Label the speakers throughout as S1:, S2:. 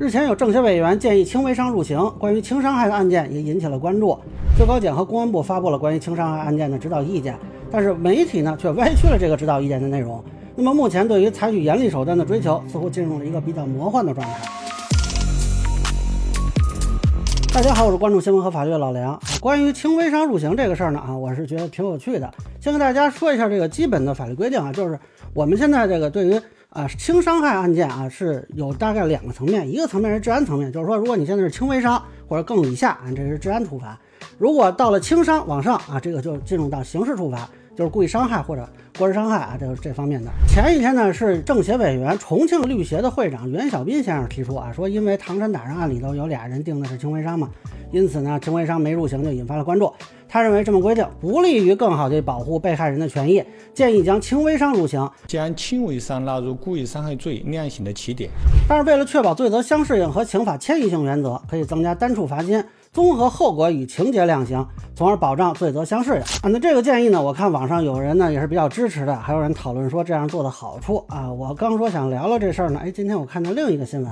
S1: 日前有政协委员建议轻微伤入刑，关于轻伤害的案件也引起了关注。最高检和公安部发布了关于轻伤害案件的指导意见，但是媒体呢却歪曲了这个指导意见的内容。那么目前对于采取严厉手段的追求，似乎进入了一个比较魔幻的状态。大家好，我是关注新闻和法律的老梁。关于轻微伤入刑这个事儿呢，啊，我是觉得挺有趣的。先跟大家说一下这个基本的法律规定啊，就是我们现在这个对于啊轻伤害案件啊是有大概两个层面，一个层面是治安层面，就是说如果你现在是轻微伤或者更以下啊，这是治安处罚；如果到了轻伤往上啊，这个就进入到刑事处罚。就是故意伤害或者过失伤害啊，就是这方面的。前一天呢，是政协委员、重庆律协的会长袁小斌先生提出啊，说因为唐山打人案里头有俩人定的是轻微伤嘛，因此呢，轻微伤没入刑就引发了关注。他认为这么规定不利于更好地保护被害人的权益，建议将轻微伤入刑，
S2: 将轻微伤纳入故意伤害罪量刑的起点。
S1: 但是为了确保罪责相适应和刑法迁移性原则，可以增加单处罚金。综合后果与情节量刑，从而保障罪责相适应啊。那这个建议呢，我看网上有人呢也是比较支持的，还有人讨论说这样做的好处啊。我刚说想聊聊这事儿呢，哎，今天我看到另一个新闻，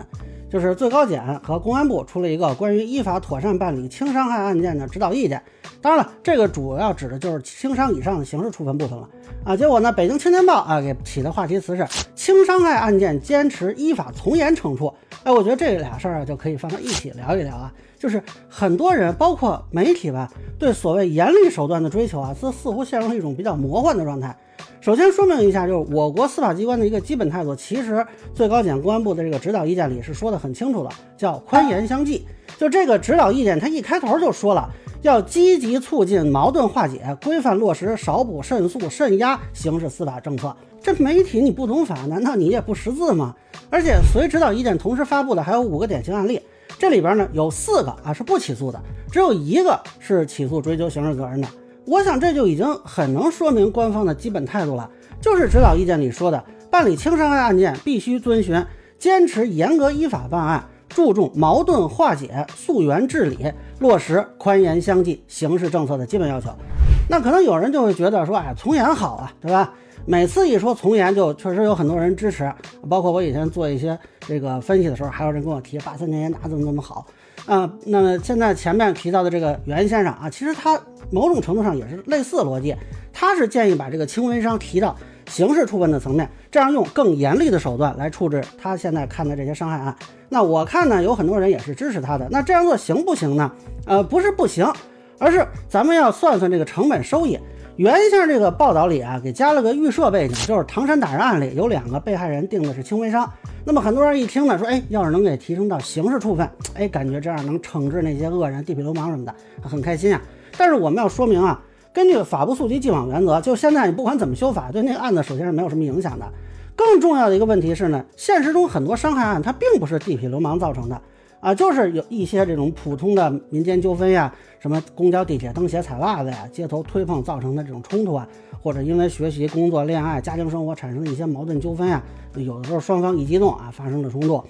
S1: 就是最高检和公安部出了一个关于依法妥善办理轻伤害案件的指导意见。当然了，这个主要指的就是轻伤以上的刑事处分部分了啊。结果呢，北京青年报啊给起的话题词是轻伤害案件坚持依法从严惩处。哎，我觉得这俩事儿啊就可以放到一起聊一聊啊。就是很多人，包括媒体吧，对所谓严厉手段的追求啊，这似乎陷入了一种比较魔幻的状态。首先说明一下，就是我国司法机关的一个基本态度，其实最高检、公安部的这个指导意见里是说的很清楚的，叫宽严相济。就这个指导意见，它一开头就说了，要积极促进矛盾化解，规范落实少捕慎诉慎压刑事司法政策。这媒体你不懂法，难道你也不识字吗？而且随指导意见同时发布的还有五个典型案例。这里边呢有四个啊是不起诉的，只有一个是起诉追究刑事责任的。我想这就已经很能说明官方的基本态度了，就是指导意见里说的，办理轻伤害案件必须遵循坚持严格依法办案，注重矛盾化解、溯源治理，落实宽严相济刑事政策的基本要求。那可能有人就会觉得说，哎，从严好啊，对吧？每次一说从严，就确实有很多人支持，包括我以前做一些这个分析的时候，还有人跟我提八三年严打怎么怎么好啊。那么现在前面提到的这个袁先生啊，其实他某种程度上也是类似逻辑，他是建议把这个轻微伤提到刑事处分的层面，这样用更严厉的手段来处置他现在看的这些伤害案。那我看呢，有很多人也是支持他的。那这样做行不行呢？呃，不是不行，而是咱们要算算这个成本收益。原先这个报道里啊，给加了个预设背景，就是唐山打人案里有两个被害人定的是轻微伤。那么很多人一听呢，说，哎，要是能给提升到刑事处分，哎，感觉这样能惩治那些恶人、地痞流氓什么的，很开心啊。但是我们要说明啊，根据法不溯及既往原则，就现在你不管怎么修法，对那个案子首先是没有什么影响的。更重要的一个问题是呢，现实中很多伤害案它并不是地痞流氓造成的。啊，就是有一些这种普通的民间纠纷呀，什么公交、地铁蹬鞋、踩袜子呀，街头推碰造成的这种冲突啊，或者因为学习、工作、恋爱、家庭生活产生的一些矛盾纠纷呀，有的时候双方一激动啊，发生了冲突。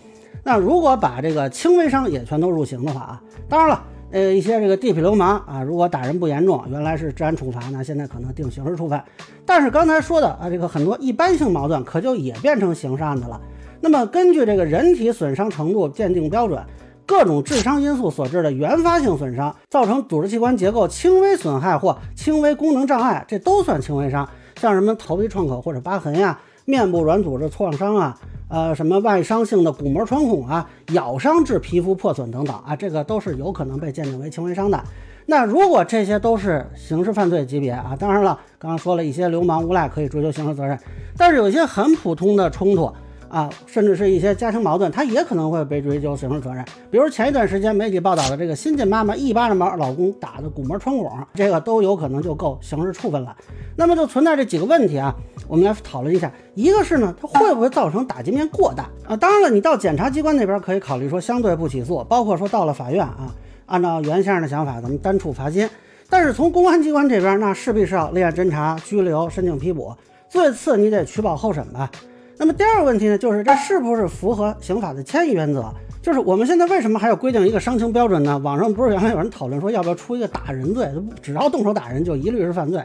S1: 那如果把这个轻微伤也全都入刑的话啊，当然了，呃，一些这个地痞流氓啊，如果打人不严重，原来是治安处罚，那现在可能定刑事处分。但是刚才说的啊，这个很多一般性矛盾可就也变成刑事案子了。那么根据这个人体损伤程度鉴定标准。各种致伤因素所致的原发性损伤，造成组织器官结构轻微损害或轻微功能障碍，这都算轻微伤。像什么头皮创口或者疤痕呀，面部软组织创伤啊，呃，什么外伤性的骨膜穿孔啊，咬伤致皮肤破损等等啊，这个都是有可能被鉴定为轻微伤的。那如果这些都是刑事犯罪级别啊，当然了，刚刚说了一些流氓无赖可以追究刑事责任，但是有一些很普通的冲突。啊，甚至是一些家庭矛盾，他也可能会被追究刑事责任。比如前一段时间媒体报道的这个新晋妈妈一巴掌把老公打的骨膜穿孔，这个都有可能就够刑事处分了。那么就存在这几个问题啊，我们来讨论一下。一个是呢，它会不会造成打击面过大啊？当然了，你到检察机关那边可以考虑说相对不起诉，包括说到了法院啊，按照袁先生的想法，咱们单处罚金。但是从公安机关这边，那势必是要立案侦查、拘留、申请批捕，最次你得取保候审吧。那么第二个问题呢，就是这是不是符合刑法的迁移原则？就是我们现在为什么还要规定一个伤情标准呢？网上不是原来有人讨论说要不要出一个打人罪，只要动手打人就一律是犯罪。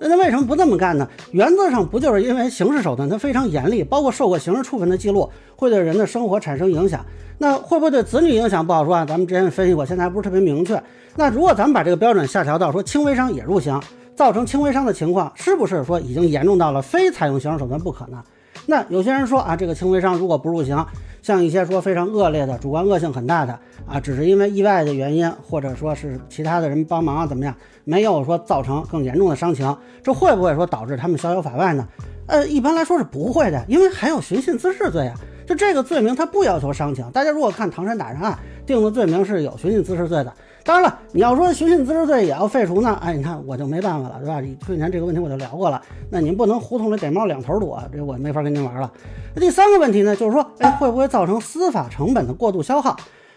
S1: 那他为什么不这么干呢？原则上不就是因为刑事手段它非常严厉，包括受过刑事处分的记录，会对人的生活产生影响。那会不会对子女影响不好说啊？咱们之前分析过，现在还不是特别明确。那如果咱们把这个标准下调到说轻微伤也入刑，造成轻微伤的情况，是不是说已经严重到了非采用刑事手段不可呢？那有些人说啊，这个轻微伤如果不入刑，像一些说非常恶劣的、主观恶性很大的啊，只是因为意外的原因，或者说是其他的人帮忙啊怎么样，没有说造成更严重的伤情，这会不会说导致他们逍遥法外呢？呃，一般来说是不会的，因为还有寻衅滋事罪啊。就这个罪名，它不要求伤情。大家如果看唐山打人案定的罪名是有寻衅滋事罪的。当然了，你要说寻衅滋事罪也要废除呢，哎，你看我就没办法了，对吧？去年这个问题我就聊过了。那您不能胡同里逮猫两头躲，这我没法跟您玩了。那第三个问题呢，就是说，哎，会不会造成司法成本的过度消耗？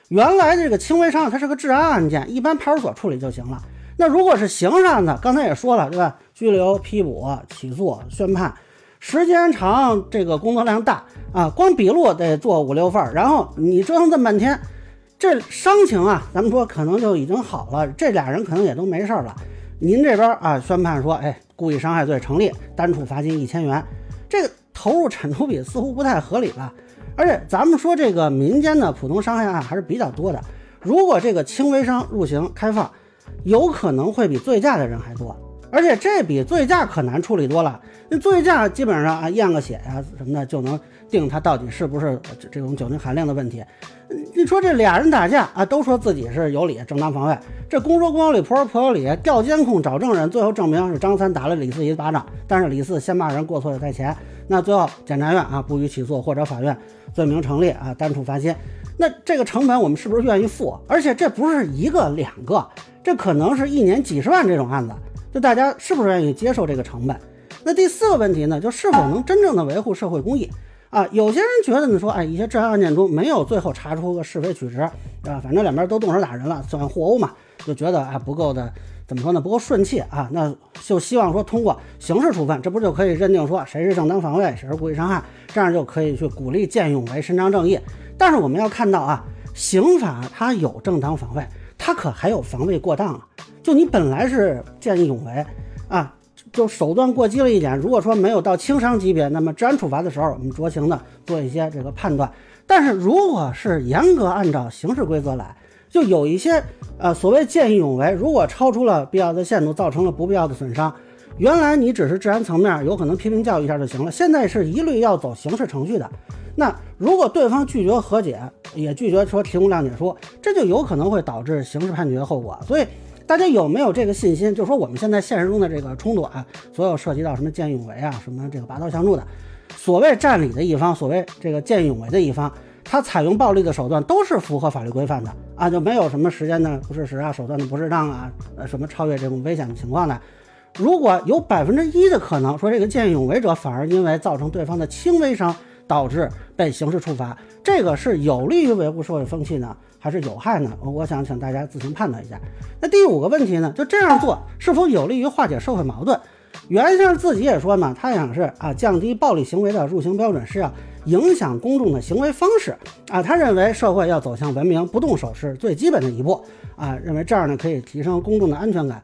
S1: 原来这个轻微伤它是个治安案件，一般派出所处理就行了。那如果是刑事案子，刚才也说了，对吧？拘留、批捕、起诉、宣判。时间长，这个工作量大啊，光笔录得做五六份，然后你折腾这么半天，这伤情啊，咱们说可能就已经好了，这俩人可能也都没事了。您这边啊，宣判说，哎，故意伤害罪成立，单处罚金一千元，这个投入产出比似乎不太合理吧？而且咱们说这个民间的普通伤害案还是比较多的，如果这个轻微伤入刑开放，有可能会比醉驾的人还多。而且这比醉驾可难处理多了。那醉驾基本上啊验个血呀什么的就能定他到底是不是这种酒精含量的问题。你说这俩人打架啊，都说自己是有理，正当防卫。这公说公有理，婆说婆有理，调监控找证人，最后证明是张三打了李四一巴掌，但是李四先骂人，过错在前。那最后检察院啊不予起诉，或者法院罪名成立啊单处罚金。那这个成本我们是不是愿意付？而且这不是一个两个，这可能是一年几十万这种案子。就大家是不是愿意接受这个成本？那第四个问题呢，就是否能真正的维护社会公益啊？有些人觉得呢，说哎，一些治安案件中没有最后查出个是非曲直，啊，反正两边都动手打人了，算互殴嘛，就觉得啊不够的，怎么说呢？不够顺气啊？那就希望说通过刑事处分，这不就可以认定说谁是正当防卫，谁是故意伤害，这样就可以去鼓励见义勇为、伸张正义。但是我们要看到啊，刑法它有正当防卫，它可还有防卫过当啊。就你本来是见义勇为啊，就手段过激了一点。如果说没有到轻伤级别，那么治安处罚的时候，我们酌情的做一些这个判断。但是如果是严格按照刑事规则来，就有一些呃所谓见义勇为，如果超出了必要的限度，造成了不必要的损伤，原来你只是治安层面有可能批评教育一下就行了，现在是一律要走刑事程序的。那如果对方拒绝和解，也拒绝说提供谅解书，这就有可能会导致刑事判决后果。所以。大家有没有这个信心？就说我们现在现实中的这个冲突啊，所有涉及到什么见义勇为啊，什么这个拔刀相助的，所谓占理的一方，所谓这个见义勇为的一方，他采用暴力的手段都是符合法律规范的啊，就没有什么时间的不适时啊，手段的不适当啊，呃，什么超越这种危险的情况的。如果有百分之一的可能说这个见义勇为者反而因为造成对方的轻微伤导致被刑事处罚，这个是有利于维护社会风气呢？还是有害呢？我想请大家自行判断一下。那第五个问题呢？就这样做是否有利于化解社会矛盾？袁先生自己也说嘛，他想是啊，降低暴力行为的入刑标准是要影响公众的行为方式啊。他认为社会要走向文明，不动手是最基本的一步啊。认为这样呢可以提升公众的安全感。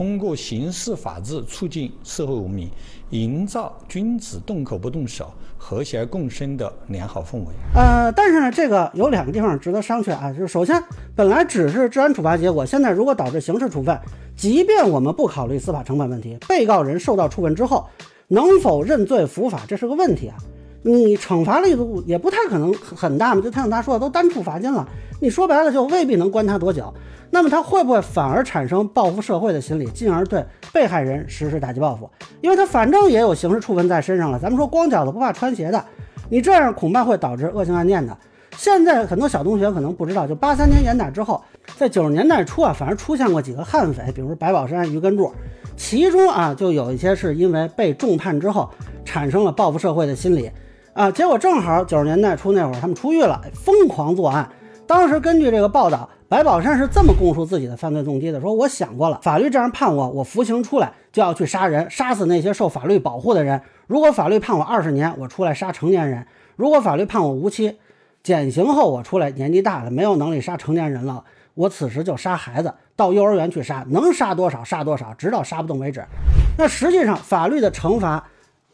S2: 通过刑事法治促进社会文明，营造君子动口不动手、和谐共生的良好氛围。
S1: 呃，但是呢，这个有两个地方值得商榷啊。就是首先，本来只是治安处罚结果，现在如果导致刑事处分，即便我们不考虑司法成本问题，被告人受到处分之后能否认罪伏法，这是个问题啊。你惩罚力度也不太可能很大嘛，就像他说的，都单处罚金了，你说白了就未必能关他多久。那么他会不会反而产生报复社会的心理，进而对被害人实施打击报复？因为他反正也有刑事处分在身上了。咱们说光脚的不怕穿鞋的，你这样恐怕会导致恶性案件的。现在很多小同学可能不知道，就八三年严打之后，在九十年代初啊，反而出现过几个悍匪，比如白宝山、于根柱，其中啊就有一些是因为被重判之后产生了报复社会的心理啊，结果正好九十年代初那会儿他们出狱了，疯狂作案。当时根据这个报道。白宝山是这么供述自己的犯罪动机的：说我想过了，法律这样判我，我服刑出来就要去杀人，杀死那些受法律保护的人。如果法律判我二十年，我出来杀成年人；如果法律判我无期，减刑后我出来年纪大了，没有能力杀成年人了，我此时就杀孩子，到幼儿园去杀，能杀多少杀多少，直到杀不动为止。那实际上法律的惩罚，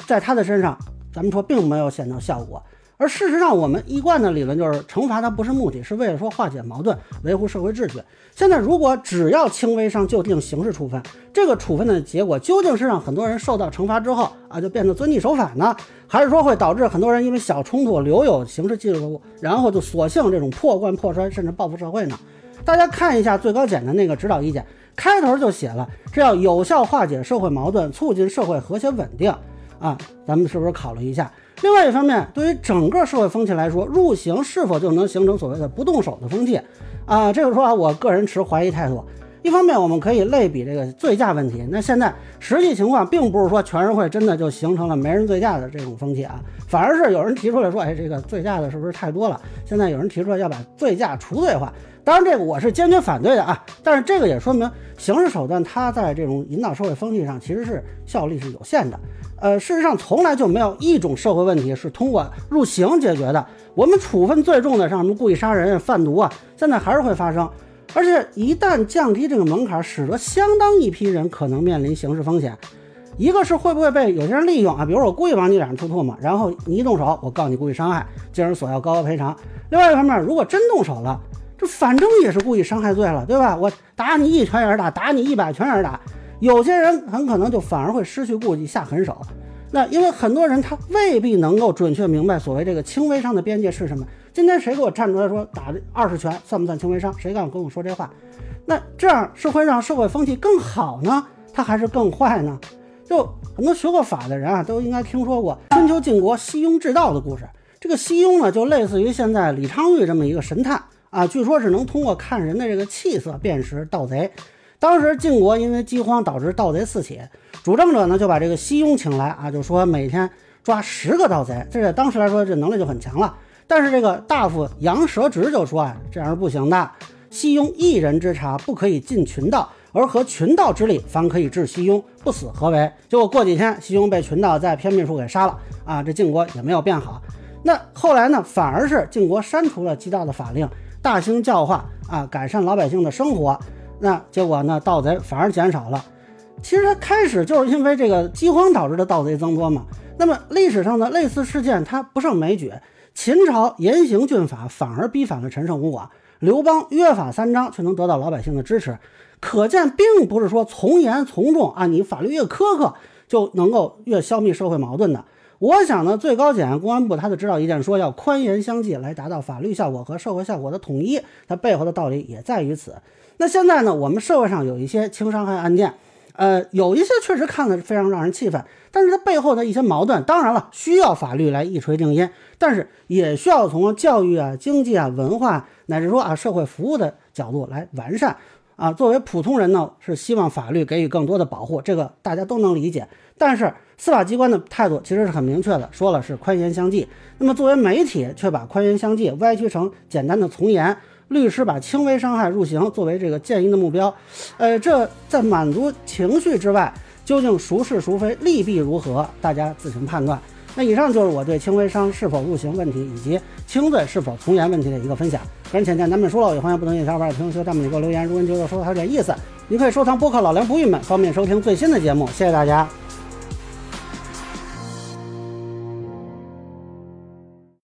S1: 在他的身上，咱们说并没有显到效果。而事实上，我们一贯的理论就是惩罚它不是目的，是为了说化解矛盾，维护社会秩序。现在如果只要轻微伤就定刑事处分，这个处分的结果究竟是让很多人受到惩罚之后啊就变得遵纪守法呢，还是说会导致很多人因为小冲突留有刑事记录，然后就索性这种破罐破摔，甚至报复社会呢？大家看一下最高检的那个指导意见，开头就写了是要有效化解社会矛盾，促进社会和谐稳定啊，咱们是不是考虑一下？另外一方面，对于整个社会风气来说，入刑是否就能形成所谓的不动手的风气啊？这个说法，我个人持怀疑态度。一方面，我们可以类比这个醉驾问题，那现在实际情况并不是说全社会真的就形成了没人醉驾的这种风气啊，反而是有人提出来说，哎，这个醉驾的是不是太多了？现在有人提出来要把醉驾除罪化，当然这个我是坚决反对的啊。但是这个也说明刑事手段它在这种引导社会风气上其实是效力是有限的。呃，事实上从来就没有一种社会问题是通过入刑解决的。我们处分最重的，像什么故意杀人、贩毒啊，现在还是会发生。而且一旦降低这个门槛，使得相当一批人可能面临刑事风险。一个是会不会被有些人利用啊？比如我故意往你脸上吐唾沫，然后你一动手，我告你故意伤害，进而索要高额赔偿。另外一方面，如果真动手了，这反正也是故意伤害罪了，对吧？我打你一拳也是打，打你一百拳也是打。有些人很可能就反而会失去顾忌下狠手，那因为很多人他未必能够准确明白所谓这个轻微伤的边界是什么。今天谁给我站出来说打二十拳算不算轻微伤？谁敢跟我说这话？那这样是会让社会风气更好呢，它还是更坏呢？就很多学过法的人啊，都应该听说过春秋晋国西庸治盗的故事。这个西庸呢，就类似于现在李昌钰这么一个神探啊，据说是能通过看人的这个气色辨识盗贼。当时晋国因为饥荒导致盗贼四起，主政者呢就把这个西庸请来啊，就说每天抓十个盗贼，这在当时来说这能力就很强了。但是这个大夫杨蛇直就说啊，这样是不行的。西庸一人之察不可以尽群盗，而合群盗之力方可以治西庸，不死何为？结果过几天西庸被群盗在偏僻处给杀了啊，这晋国也没有变好。那后来呢，反而是晋国删除了缉盗的法令，大兴教化啊，改善老百姓的生活。那结果呢？盗贼反而减少了。其实它开始就是因为这个饥荒导致的盗贼增多嘛。那么历史上的类似事件它不胜枚举。秦朝严刑峻法，反而逼反了陈胜吴广；刘邦约法三章，却能得到老百姓的支持。可见，并不是说从严从重啊，你法律越苛刻就能够越消灭社会矛盾的。我想呢，最高检、公安部他的指导意见说要宽严相济，来达到法律效果和社会效果的统一，它背后的道理也在于此。那现在呢，我们社会上有一些轻伤害案件，呃，有一些确实看的是非常让人气愤，但是它背后的一些矛盾，当然了，需要法律来一锤定音，但是也需要从教育啊、经济啊、文化乃至说啊社会服务的角度来完善。啊，作为普通人呢，是希望法律给予更多的保护，这个大家都能理解。但是司法机关的态度其实是很明确的，说了是宽严相济。那么作为媒体，却把宽严相济歪曲成简单的从严。律师把轻微伤害入刑作为这个建议的目标，呃，这在满足情绪之外，究竟孰是孰非，利弊如何，大家自行判断。那以上就是我对轻微伤是否入刑问题以及轻罪是否从严问题的一个分享。个人浅见难免疏漏，也欢迎不同意小伙伴评论区、弹幕里给我留言。如果您觉得说的还有点意思，您可以收藏播客老梁不郁闷，方便收听最新的节目。谢谢大家。